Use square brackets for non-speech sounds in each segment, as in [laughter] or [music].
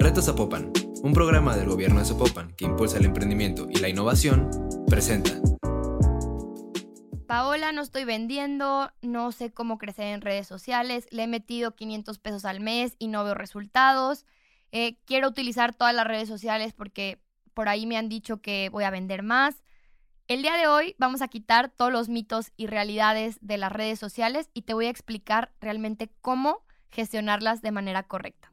Reto Zapopan, un programa del gobierno de Zapopan que impulsa el emprendimiento y la innovación, presenta. Paola, no estoy vendiendo, no sé cómo crecer en redes sociales, le he metido 500 pesos al mes y no veo resultados. Eh, quiero utilizar todas las redes sociales porque por ahí me han dicho que voy a vender más. El día de hoy vamos a quitar todos los mitos y realidades de las redes sociales y te voy a explicar realmente cómo gestionarlas de manera correcta.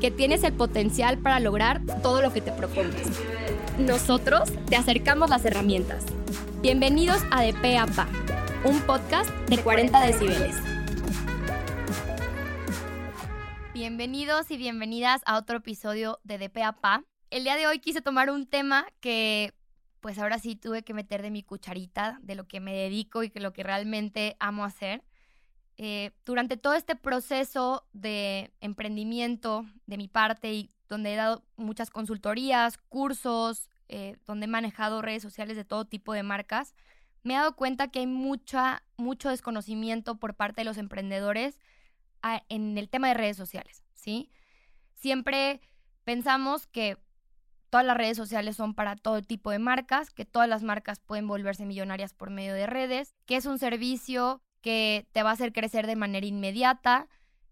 que tienes el potencial para lograr todo lo que te propongas. Nosotros te acercamos las herramientas. Bienvenidos a De Pe a Pa, un podcast de 40 decibeles. Bienvenidos y bienvenidas a otro episodio de De Pe a Pa. El día de hoy quise tomar un tema que pues ahora sí tuve que meter de mi cucharita, de lo que me dedico y que lo que realmente amo hacer. Eh, durante todo este proceso de emprendimiento de mi parte y donde he dado muchas consultorías, cursos, eh, donde he manejado redes sociales de todo tipo de marcas, me he dado cuenta que hay mucha, mucho desconocimiento por parte de los emprendedores ah, en el tema de redes sociales, ¿sí? Siempre pensamos que todas las redes sociales son para todo tipo de marcas, que todas las marcas pueden volverse millonarias por medio de redes, que es un servicio que te va a hacer crecer de manera inmediata,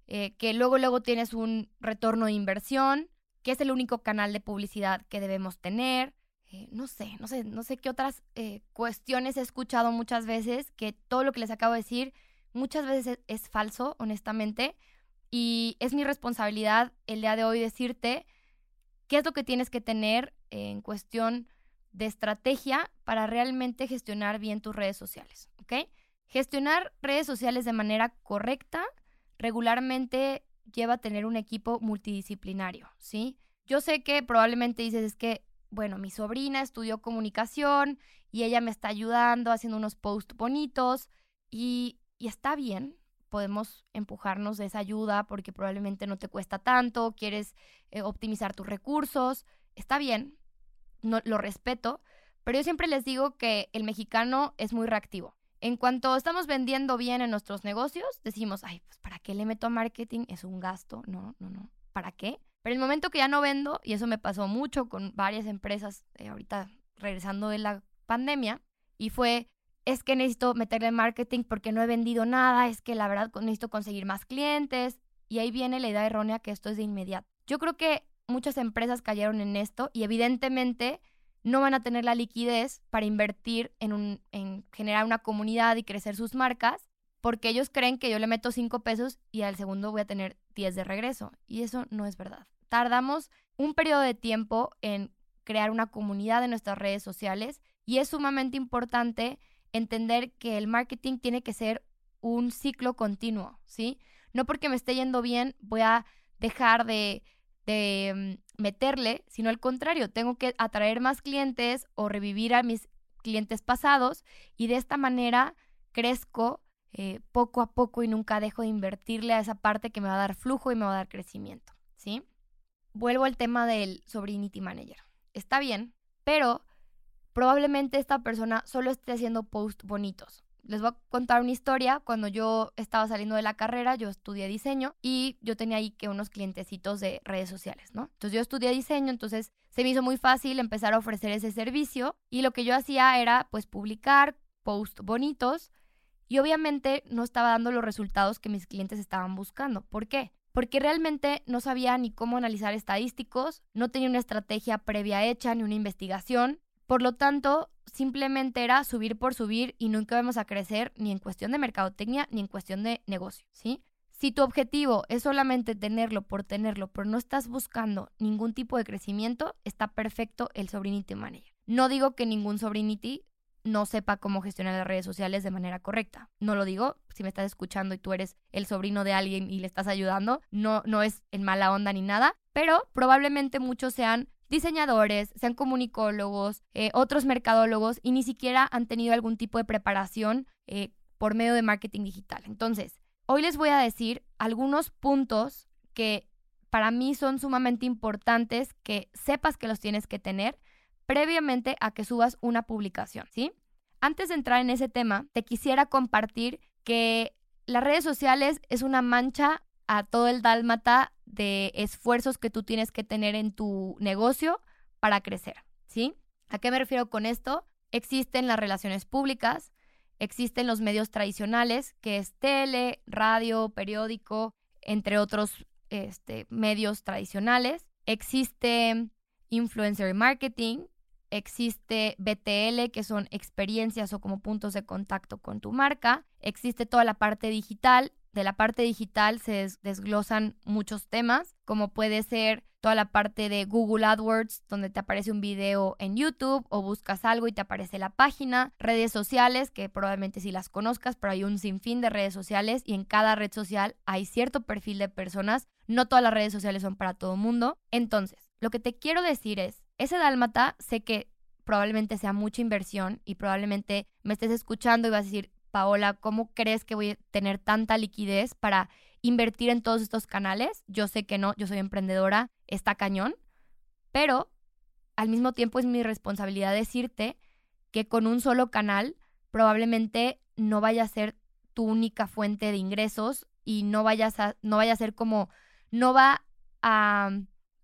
eh, que luego luego tienes un retorno de inversión, que es el único canal de publicidad que debemos tener. Eh, no sé, no sé, no sé qué otras eh, cuestiones he escuchado muchas veces, que todo lo que les acabo de decir muchas veces es, falso, honestamente, y es mi responsabilidad el día de hoy decirte qué es lo que tienes que tener en cuestión de estrategia para realmente gestionar bien tus redes sociales, ¿ok? Gestionar redes sociales de manera correcta regularmente lleva a tener un equipo multidisciplinario, ¿sí? Yo sé que probablemente dices es que, bueno, mi sobrina estudió comunicación y ella me está ayudando haciendo unos posts bonitos y, está bien, podemos empujarnos de esa ayuda porque probablemente no te cuesta tanto, quieres eh, optimizar tus recursos, está bien, no, lo respeto, pero yo siempre les digo que el mexicano es muy reactivo. En cuanto estamos vendiendo bien en nuestros negocios, decimos, ay, pues ¿para qué le meto a marketing? Es un gasto. No, no, no. ¿Para qué? Pero el momento que ya no vendo, y eso me pasó mucho con varias empresas eh, ahorita regresando de la pandemia, y fue, es que necesito meterle marketing porque no he vendido nada, es que la verdad necesito conseguir más clientes, y ahí viene la idea errónea que esto es de inmediato. Yo creo que muchas empresas cayeron en esto y evidentemente no van a tener la liquidez para invertir en, un, en generar una comunidad y crecer sus marcas, porque ellos creen que yo le meto 5 pesos y al segundo voy a tener 10 de regreso. Y eso no es verdad. Tardamos un periodo de tiempo en crear una comunidad en nuestras redes sociales y es sumamente importante entender que el marketing tiene que ser un ciclo continuo, ¿sí? No porque me esté yendo bien voy a dejar de, de mm, meterle, sino al contrario, tengo que atraer más clientes o revivir a mis clientes pasados y de esta manera crezco eh, poco a poco y nunca dejo de invertirle a esa parte que me va a dar flujo y me va a dar crecimiento, ¿sí? Vuelvo al tema del Sobrinity Manager. Está bien, pero probablemente esta persona solo esté haciendo posts bonitos les voy a contar una historia. Cuando yo estaba saliendo de la carrera, yo estudié diseño y yo tenía ahí que unos clientecitos de redes sociales, ¿no? Entonces yo estudié diseño, entonces se me hizo muy fácil empezar a ofrecer ese servicio y lo que yo hacía era pues publicar posts bonitos y obviamente no estaba dando los resultados que mis clientes estaban buscando. ¿Por qué? Porque realmente no sabía ni cómo analizar estadísticos, no tenía una estrategia previa hecha ni una investigación. Por lo tanto, simplemente era subir por subir y nunca vamos a crecer ni en cuestión de mercadotecnia ni en cuestión de negocio, ¿sí? Si tu objetivo es solamente tenerlo por tenerlo, pero no estás buscando ningún tipo de crecimiento, está perfecto el Sobrinity Manager. No digo que ningún Sobrinity no sepa cómo gestionar las redes sociales de manera correcta. No lo digo, si me estás escuchando y tú eres el sobrino de alguien y le estás ayudando, no, no es en mala onda ni nada, pero probablemente muchos sean diseñadores, sean comunicólogos, eh, otros mercadólogos y ni siquiera han tenido algún tipo de preparación eh, por medio de marketing digital. Entonces, hoy les voy a decir algunos puntos que para mí son sumamente importantes que sepas que los tienes que tener previamente a que subas una publicación, ¿sí? Antes de entrar en ese tema, te quisiera compartir que las redes sociales es una mancha a todo el dálmata de esfuerzos que tú tienes que tener en tu negocio para crecer, ¿sí? ¿A qué me refiero con esto? Existen las relaciones públicas, existen los medios tradicionales, que es tele, radio, periódico, entre otros este, medios tradicionales. Existe influencer marketing, existe BTL, que son experiencias o como puntos de contacto con tu marca. Existe toda la parte digital. De la parte digital se desglosan muchos temas, como puede ser toda la parte de Google AdWords, donde te aparece un video en YouTube o buscas algo y te aparece la página, redes sociales, que probablemente si las conozcas, pero hay un sinfín de redes sociales y en cada red social hay cierto perfil de personas. No todas las redes sociales son para todo el mundo. Entonces, lo que te quiero decir es, ese dálmata sé que probablemente sea mucha inversión y probablemente me estés escuchando y vas a decir, Paola, ¿cómo crees que voy a tener tanta liquidez para invertir en todos estos canales? Yo sé que no, yo soy emprendedora, está cañón, pero al mismo tiempo es mi responsabilidad decirte que con un solo canal probablemente no vaya a ser tu única fuente de ingresos y no vayas a, no vaya a ser como, no va a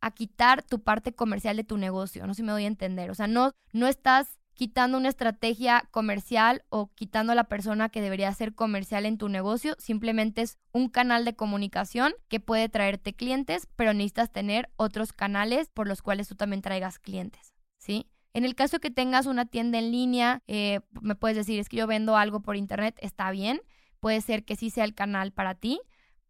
a quitar tu parte comercial de tu negocio, no sé si me doy a entender, o sea, no, no estás quitando una estrategia comercial o quitando a la persona que debería ser comercial en tu negocio, simplemente es un canal de comunicación que puede traerte clientes, pero necesitas tener otros canales por los cuales tú también traigas clientes, ¿sí? En el caso que tengas una tienda en línea, eh, me puedes decir, es que yo vendo algo por internet, está bien, puede ser que sí sea el canal para ti,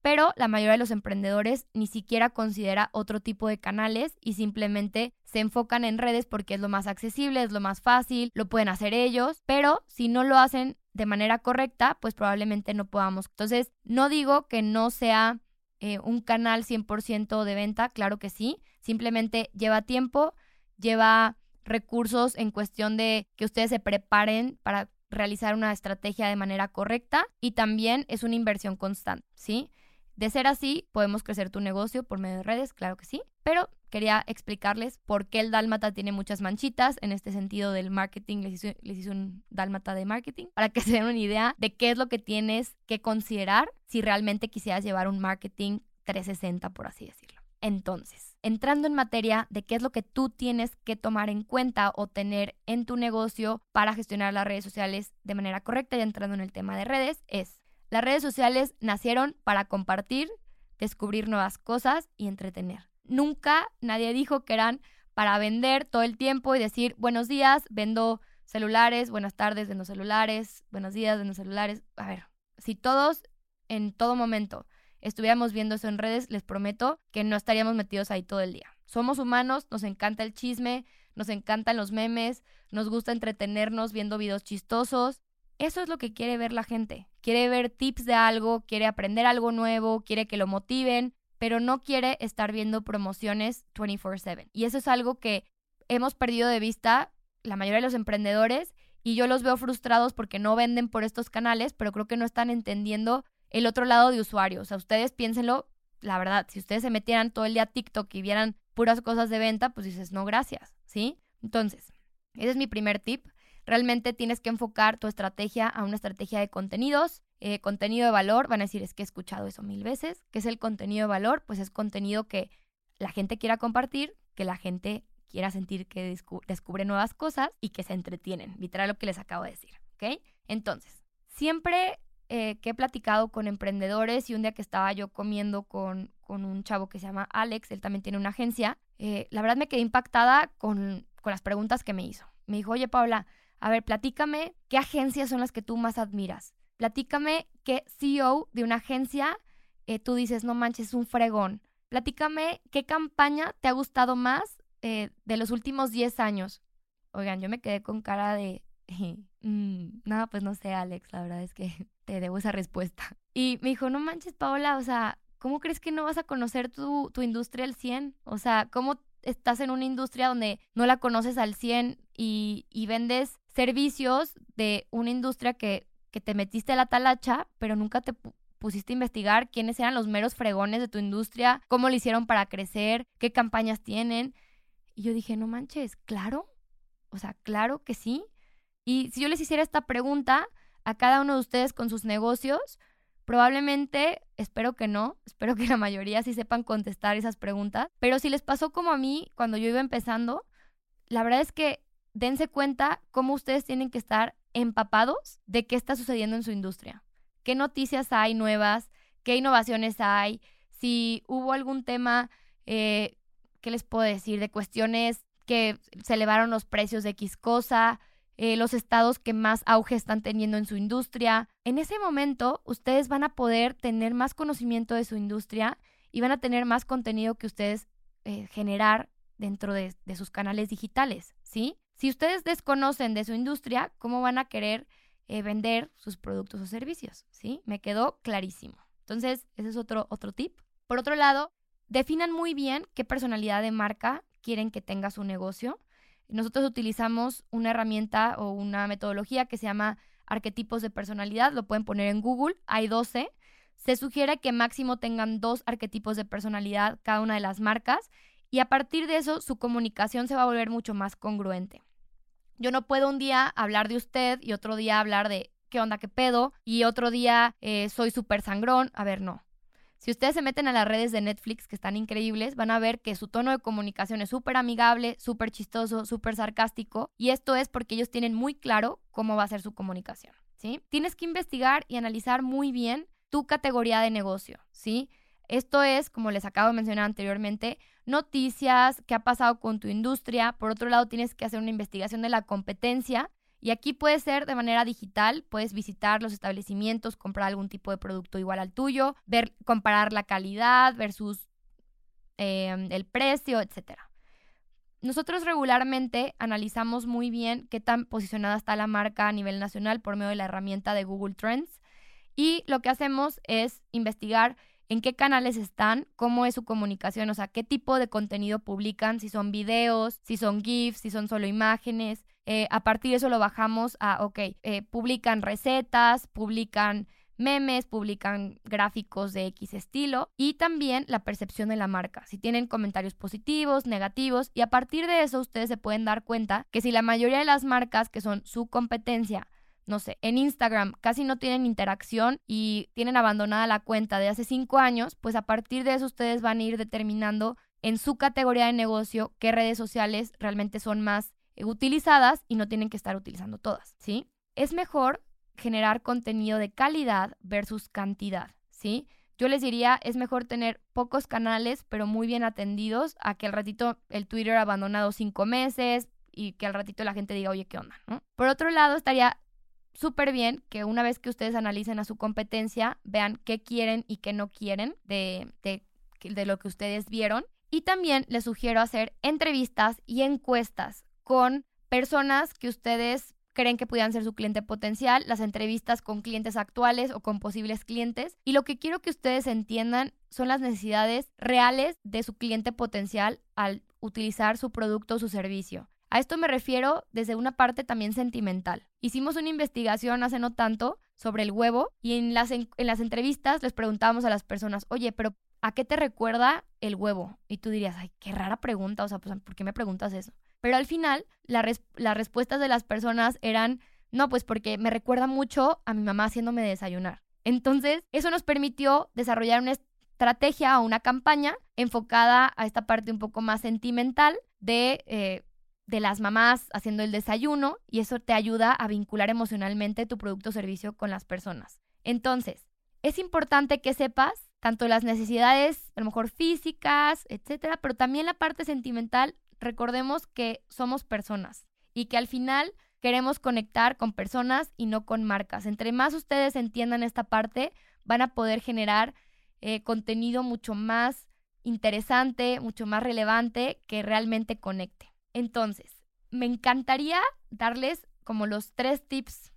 pero la mayoría de los emprendedores ni siquiera considera otro tipo de canales y simplemente se enfocan en redes porque es lo más accesible, es lo más fácil, lo pueden hacer ellos, pero si no lo hacen de manera correcta, pues probablemente no podamos. Entonces, no digo que no sea eh, un canal 100% de venta, claro que sí, simplemente lleva tiempo, lleva recursos en cuestión de que ustedes se preparen para realizar una estrategia de manera correcta y también es una inversión constante, ¿sí? De ser así, podemos crecer tu negocio por medio de redes, claro que sí, pero quería explicarles por qué el dálmata tiene muchas manchitas. En este sentido del marketing, les hice, un dálmata de marketing para que [laughs] se den una idea de qué es lo que tienes que considerar si realmente quisieras llevar un marketing 360, por así decirlo. Entonces, entrando en materia de qué es lo que tú tienes que tomar en cuenta o tener en tu negocio para gestionar las redes sociales de manera correcta y entrando en el tema de redes, es las redes sociales nacieron para compartir, descubrir nuevas cosas y entretener. Nunca nadie dijo que eran para vender todo el tiempo y decir buenos días, vendo celulares, buenas tardes, vendo celulares, buenos días, vendo celulares. A ver, si todos en todo momento estuviéramos viendo eso en redes, les prometo que no estaríamos metidos ahí todo el día. Somos humanos, nos encanta el chisme, nos encantan los memes, nos gusta entretenernos viendo videos chistosos, eso es lo que quiere ver la gente. Quiere ver tips de algo, quiere aprender algo nuevo, quiere que lo motiven, pero no quiere estar viendo promociones 24/7. Y eso es algo que hemos perdido de vista la mayoría de los emprendedores y yo los veo frustrados porque no venden por estos canales, pero creo que no están entendiendo el otro lado de usuario. O sea, ustedes piénsenlo, la verdad, si ustedes se metieran todo el día a TikTok y vieran puras cosas de venta, pues dices, no, gracias, ¿sí? Entonces, ese es mi primer tip. Realmente tienes que enfocar tu estrategia a una estrategia de contenidos, eh, contenido de valor. Van a decir, es que he escuchado eso mil veces. ¿Qué es el contenido de valor? Pues es contenido que la gente quiera compartir, que la gente quiera sentir que descubre nuevas cosas y que se entretienen. Literal lo que les acabo de decir. Entonces, siempre eh, que he platicado con emprendedores y un día que estaba yo comiendo con, con un chavo que se llama Alex, él también tiene una agencia, eh, la verdad me quedé impactada con, con las preguntas que me hizo. Me dijo, oye Paula, a ver, platícame qué agencias son las que tú más admiras. Platícame qué CEO de una agencia eh, tú dices, no manches, es un fregón. Platícame qué campaña te ha gustado más eh, de los últimos 10 años. Oigan, yo me quedé con cara de, [laughs] Mm, no, pues no sé, Alex, la verdad es que [laughs] te debo esa respuesta. Y me dijo, no manches, Paola, o sea, ¿cómo crees que no vas a conocer tu, tu industria al 100? O sea, ¿cómo estás en una industria donde no la conoces al 100 y, y vendes servicios de una industria que, que te metiste a la talacha, pero nunca te pusiste a investigar quiénes eran los meros fregones de tu industria, cómo lo hicieron para crecer, qué campañas tienen. Y yo dije, no manches, claro, o sea, claro que sí. Y si yo les hiciera esta pregunta a cada uno de ustedes con sus negocios, probablemente, espero que no, espero que la mayoría sí sepan contestar esas preguntas, pero si les pasó como a mí cuando yo iba empezando, la verdad es que dense cuenta cómo ustedes tienen que estar empapados de qué está sucediendo en su industria. ¿Qué noticias hay nuevas? ¿Qué innovaciones hay? Si hubo algún tema, eh, ¿qué les puedo decir? De cuestiones que se elevaron los precios de X cosa, eh, los estados que más auge están teniendo en su industria. En ese momento, ustedes van a poder tener más conocimiento de su industria y van a tener más contenido que ustedes eh, generar dentro de, sus canales digitales, ¿sí? Si ustedes desconocen de su industria, ¿cómo van a querer eh, vender sus productos o servicios? ¿Sí? Me quedó clarísimo. Entonces, ese es otro, otro tip. Por otro lado, definan muy bien qué personalidad de marca quieren que tenga su negocio. Nosotros utilizamos una herramienta o una metodología que se llama arquetipos de personalidad. Lo pueden poner en Google. Hay 12. Se sugiere que máximo tengan dos arquetipos de personalidad cada una de las marcas y a partir de eso su comunicación se va a volver mucho más congruente. Yo no puedo un día hablar de usted y otro día hablar de qué onda, qué pedo, y otro día eh, soy súper sangrón. A ver, no. Si ustedes se meten a las redes de Netflix, que están increíbles, van a ver que su tono de comunicación es súper amigable, súper chistoso, súper sarcástico, y esto es porque ellos tienen muy claro cómo va a ser su comunicación, ¿sí? Tienes que investigar y analizar muy bien tu categoría de negocio, ¿sí? Esto es, como les acabo de mencionar anteriormente, noticias, qué ha pasado con tu industria. Por otro lado, tienes que hacer una investigación de la competencia. Y aquí puede ser de manera digital, puedes visitar los establecimientos, comprar algún tipo de producto igual al tuyo, ver, comparar la calidad versus em, el precio, etc. Nosotros regularmente analizamos muy bien qué tan posicionada está la marca a nivel nacional por medio de la herramienta de Google Trends y lo que hacemos es investigar en qué canales están, cómo es su comunicación, o sea, qué tipo de contenido publican, si son videos, si son GIFs, si son solo imágenes. Eh, a partir de eso lo bajamos a, ok, eh, publican recetas, publican memes, publican gráficos de X estilo y también la percepción de la marca, si tienen comentarios positivos, negativos y a partir de eso ustedes se pueden dar cuenta que si la mayoría de las marcas que son su competencia no sé, en Instagram casi no tienen interacción y tienen abandonada la cuenta de hace cinco años, pues a partir de eso ustedes van a ir determinando en su categoría de negocio qué redes sociales realmente son más utilizadas y no tienen que estar utilizando todas, ¿sí? Es mejor generar contenido de calidad versus cantidad, ¿sí? Yo les diría, es mejor tener pocos canales, pero muy bien atendidos, a que al ratito el Twitter abandonado cinco meses y que al ratito la gente diga, oye, ¿qué onda? ¿no? Por otro lado, estaría súper bien que una vez que ustedes analicen a su competencia, vean qué quieren y qué no quieren de, de, lo que ustedes vieron. Y también les sugiero hacer entrevistas y encuestas con personas que ustedes creen que pudieran ser su cliente potencial, las entrevistas con clientes actuales o con posibles clientes. Y lo que quiero que ustedes entiendan son las necesidades reales de su cliente potencial al utilizar su producto o su servicio. A esto me refiero desde una parte también sentimental. Hicimos una investigación hace no tanto sobre el huevo y en las, en, las entrevistas les preguntábamos a las personas, oye, pero ¿a qué te recuerda el huevo? Y tú dirías, ay, qué rara pregunta, o sea, pues, ¿por qué me preguntas eso? Pero al final, las respuestas de las personas eran, no, pues porque me recuerda mucho a mi mamá haciéndome desayunar. Entonces, eso nos permitió desarrollar una estrategia o una campaña enfocada a esta parte un poco más sentimental de eh, de las mamás haciendo el desayuno y eso te ayuda a vincular emocionalmente tu producto o servicio con las personas. Entonces, es importante que sepas tanto las necesidades, a lo mejor físicas, etcétera, pero también la parte sentimental. Recordemos que somos personas y que al final queremos conectar con personas y no con marcas. Entre más ustedes entiendan esta parte, van a poder generar eh, contenido mucho más interesante, mucho más relevante que realmente conecte. Entonces, me encantaría darles como los tres tips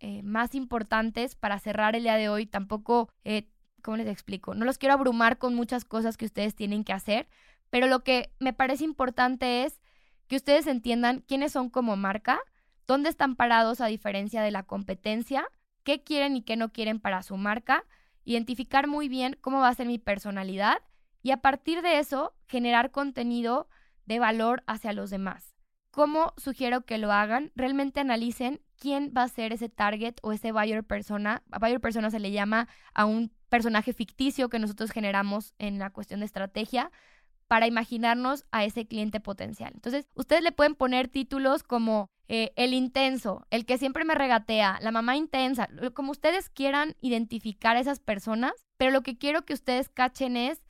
eh, más importantes para cerrar el día de hoy. Tampoco, eh, ¿cómo les explico? No los quiero abrumar con muchas cosas que ustedes tienen que hacer, pero lo que me parece importante es que ustedes entiendan quiénes son como marca, dónde están parados a diferencia de la competencia, qué quieren y qué no quieren para su marca, identificar muy bien cómo va a ser mi personalidad y a partir de eso generar contenido de valor hacia los demás. ¿Cómo sugiero que lo hagan? Realmente analicen quién va a ser ese target o ese buyer persona. A buyer persona se le llama a un personaje ficticio que nosotros generamos en la cuestión de estrategia para imaginarnos a ese cliente potencial. Entonces, ustedes le pueden poner títulos como eh, el intenso, el que siempre me regatea, la mamá intensa, como ustedes quieran identificar a esas personas, pero lo que quiero que ustedes cachen es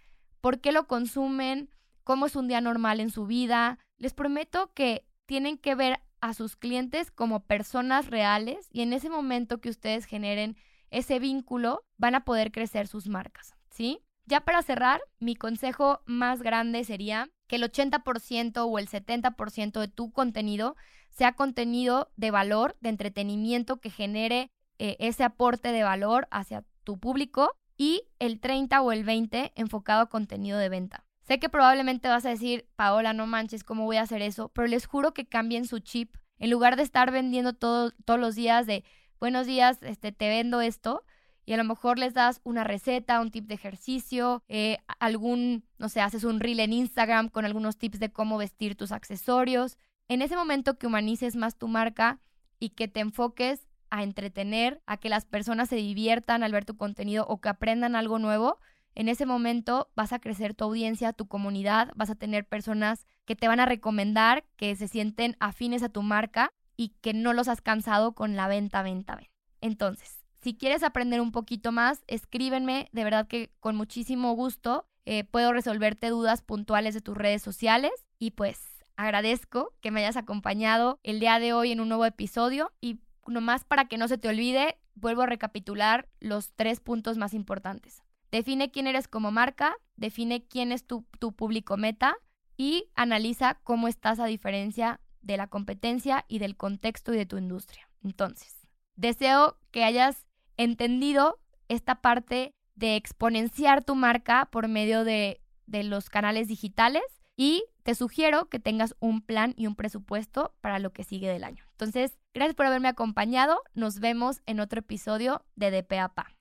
por qué lo consumen, cómo es un día normal en su vida. Les prometo que tienen que ver a sus clientes como personas reales y en ese momento que ustedes generen ese vínculo van a poder crecer sus marcas, ¿sí? Ya para cerrar, mi consejo más grande sería que el 80% o el 70% de tu contenido sea contenido de valor, de entretenimiento que genere eh, ese aporte de valor hacia tu público y el 30 o el 20 enfocado a contenido de venta. Sé que probablemente vas a decir, Paola, no manches, ¿cómo voy a hacer eso? Pero les juro que cambien su chip. En lugar de estar vendiendo todos los días de, buenos días, este, te vendo esto, y a lo mejor les das una receta, un tip de ejercicio, eh, algún, no sé, haces un reel en Instagram con algunos tips de cómo vestir tus accesorios. En ese momento que humanices más tu marca y que te enfoques a entretener, a que las personas se diviertan al ver tu contenido o que aprendan algo nuevo, en ese momento vas a crecer tu audiencia, tu comunidad, vas a tener personas que te van a recomendar, que se sienten afines a tu marca y que no los has cansado con la venta, venta, venta. Entonces, si quieres aprender un poquito más, escríbenme, de verdad que con muchísimo gusto eh, puedo resolverte dudas puntuales de tus redes sociales y pues agradezco que me hayas acompañado el día de hoy en un nuevo episodio y nomás para que no se te olvide, vuelvo a recapitular los tres puntos más importantes. Define quién eres como marca, define quién es tu, tu público meta y analiza cómo estás a diferencia de la competencia y del contexto y de tu industria. Entonces, deseo que hayas entendido esta parte de exponenciar tu marca por medio de, de los canales digitales y te sugiero que tengas un plan y un presupuesto para lo que sigue del año. Entonces, gracias por haberme acompañado. Nos vemos en otro episodio de DPAPA.